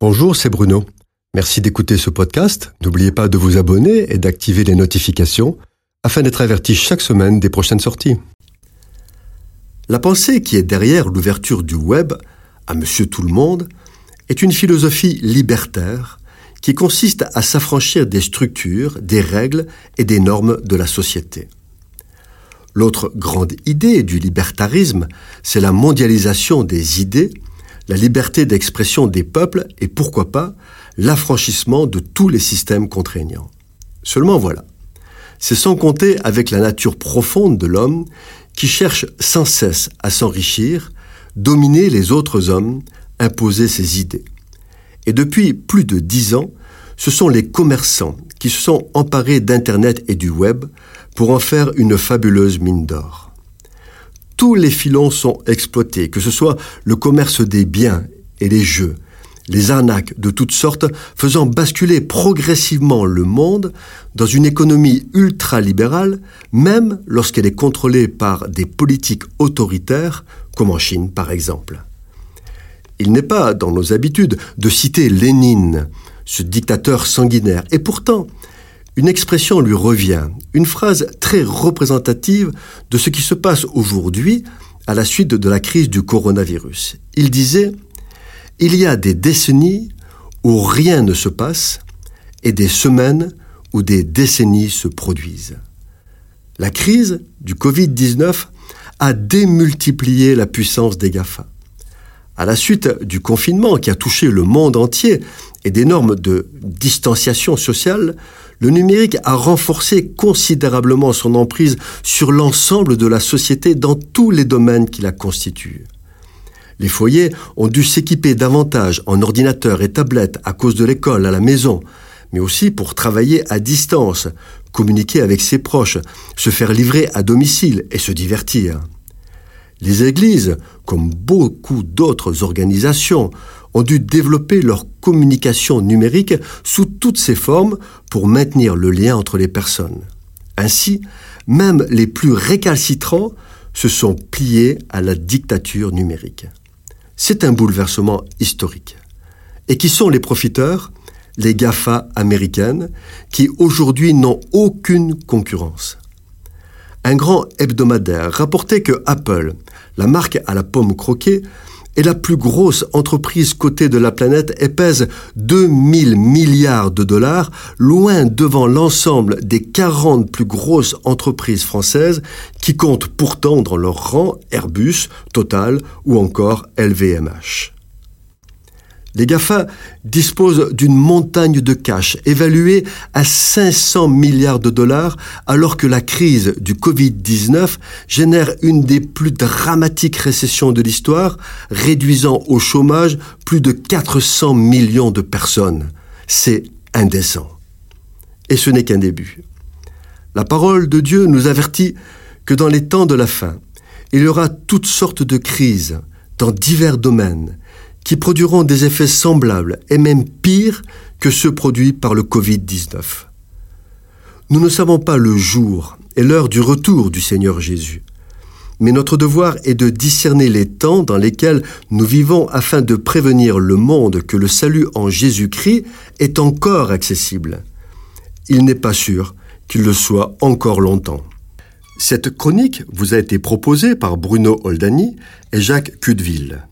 Bonjour, c'est Bruno. Merci d'écouter ce podcast. N'oubliez pas de vous abonner et d'activer les notifications afin d'être averti chaque semaine des prochaines sorties. La pensée qui est derrière l'ouverture du web à Monsieur Tout le Monde est une philosophie libertaire qui consiste à s'affranchir des structures, des règles et des normes de la société. L'autre grande idée du libertarisme, c'est la mondialisation des idées la liberté d'expression des peuples et pourquoi pas l'affranchissement de tous les systèmes contraignants. Seulement voilà, c'est sans compter avec la nature profonde de l'homme qui cherche sans cesse à s'enrichir, dominer les autres hommes, imposer ses idées. Et depuis plus de dix ans, ce sont les commerçants qui se sont emparés d'Internet et du web pour en faire une fabuleuse mine d'or tous les filons sont exploités, que ce soit le commerce des biens et les jeux, les arnaques de toutes sortes, faisant basculer progressivement le monde dans une économie ultralibérale, même lorsqu'elle est contrôlée par des politiques autoritaires, comme en Chine par exemple. Il n'est pas dans nos habitudes de citer Lénine, ce dictateur sanguinaire, et pourtant, une expression lui revient, une phrase très représentative de ce qui se passe aujourd'hui à la suite de la crise du coronavirus. Il disait Il y a des décennies où rien ne se passe et des semaines où des décennies se produisent. La crise du Covid-19 a démultiplié la puissance des GAFA. À la suite du confinement qui a touché le monde entier et des normes de distanciation sociale, le numérique a renforcé considérablement son emprise sur l'ensemble de la société dans tous les domaines qui la constituent. Les foyers ont dû s'équiper davantage en ordinateurs et tablettes à cause de l'école à la maison, mais aussi pour travailler à distance, communiquer avec ses proches, se faire livrer à domicile et se divertir. Les églises, comme beaucoup d'autres organisations, ont dû développer leur communication numérique sous toutes ses formes pour maintenir le lien entre les personnes. Ainsi, même les plus récalcitrants se sont pliés à la dictature numérique. C'est un bouleversement historique. Et qui sont les profiteurs? Les GAFA américaines, qui aujourd'hui n'ont aucune concurrence. Un grand hebdomadaire rapportait que Apple, la marque à la pomme croquée, est la plus grosse entreprise cotée de la planète et pèse 2000 milliards de dollars, loin devant l'ensemble des 40 plus grosses entreprises françaises qui comptent pourtant dans leur rang Airbus, Total ou encore LVMH. Les GAFA disposent d'une montagne de cash évaluée à 500 milliards de dollars alors que la crise du Covid-19 génère une des plus dramatiques récessions de l'histoire, réduisant au chômage plus de 400 millions de personnes. C'est indécent. Et ce n'est qu'un début. La parole de Dieu nous avertit que dans les temps de la fin, il y aura toutes sortes de crises dans divers domaines qui produiront des effets semblables et même pires que ceux produits par le Covid-19. Nous ne savons pas le jour et l'heure du retour du Seigneur Jésus, mais notre devoir est de discerner les temps dans lesquels nous vivons afin de prévenir le monde que le salut en Jésus-Christ est encore accessible. Il n'est pas sûr qu'il le soit encore longtemps. Cette chronique vous a été proposée par Bruno Oldani et Jacques Cudeville.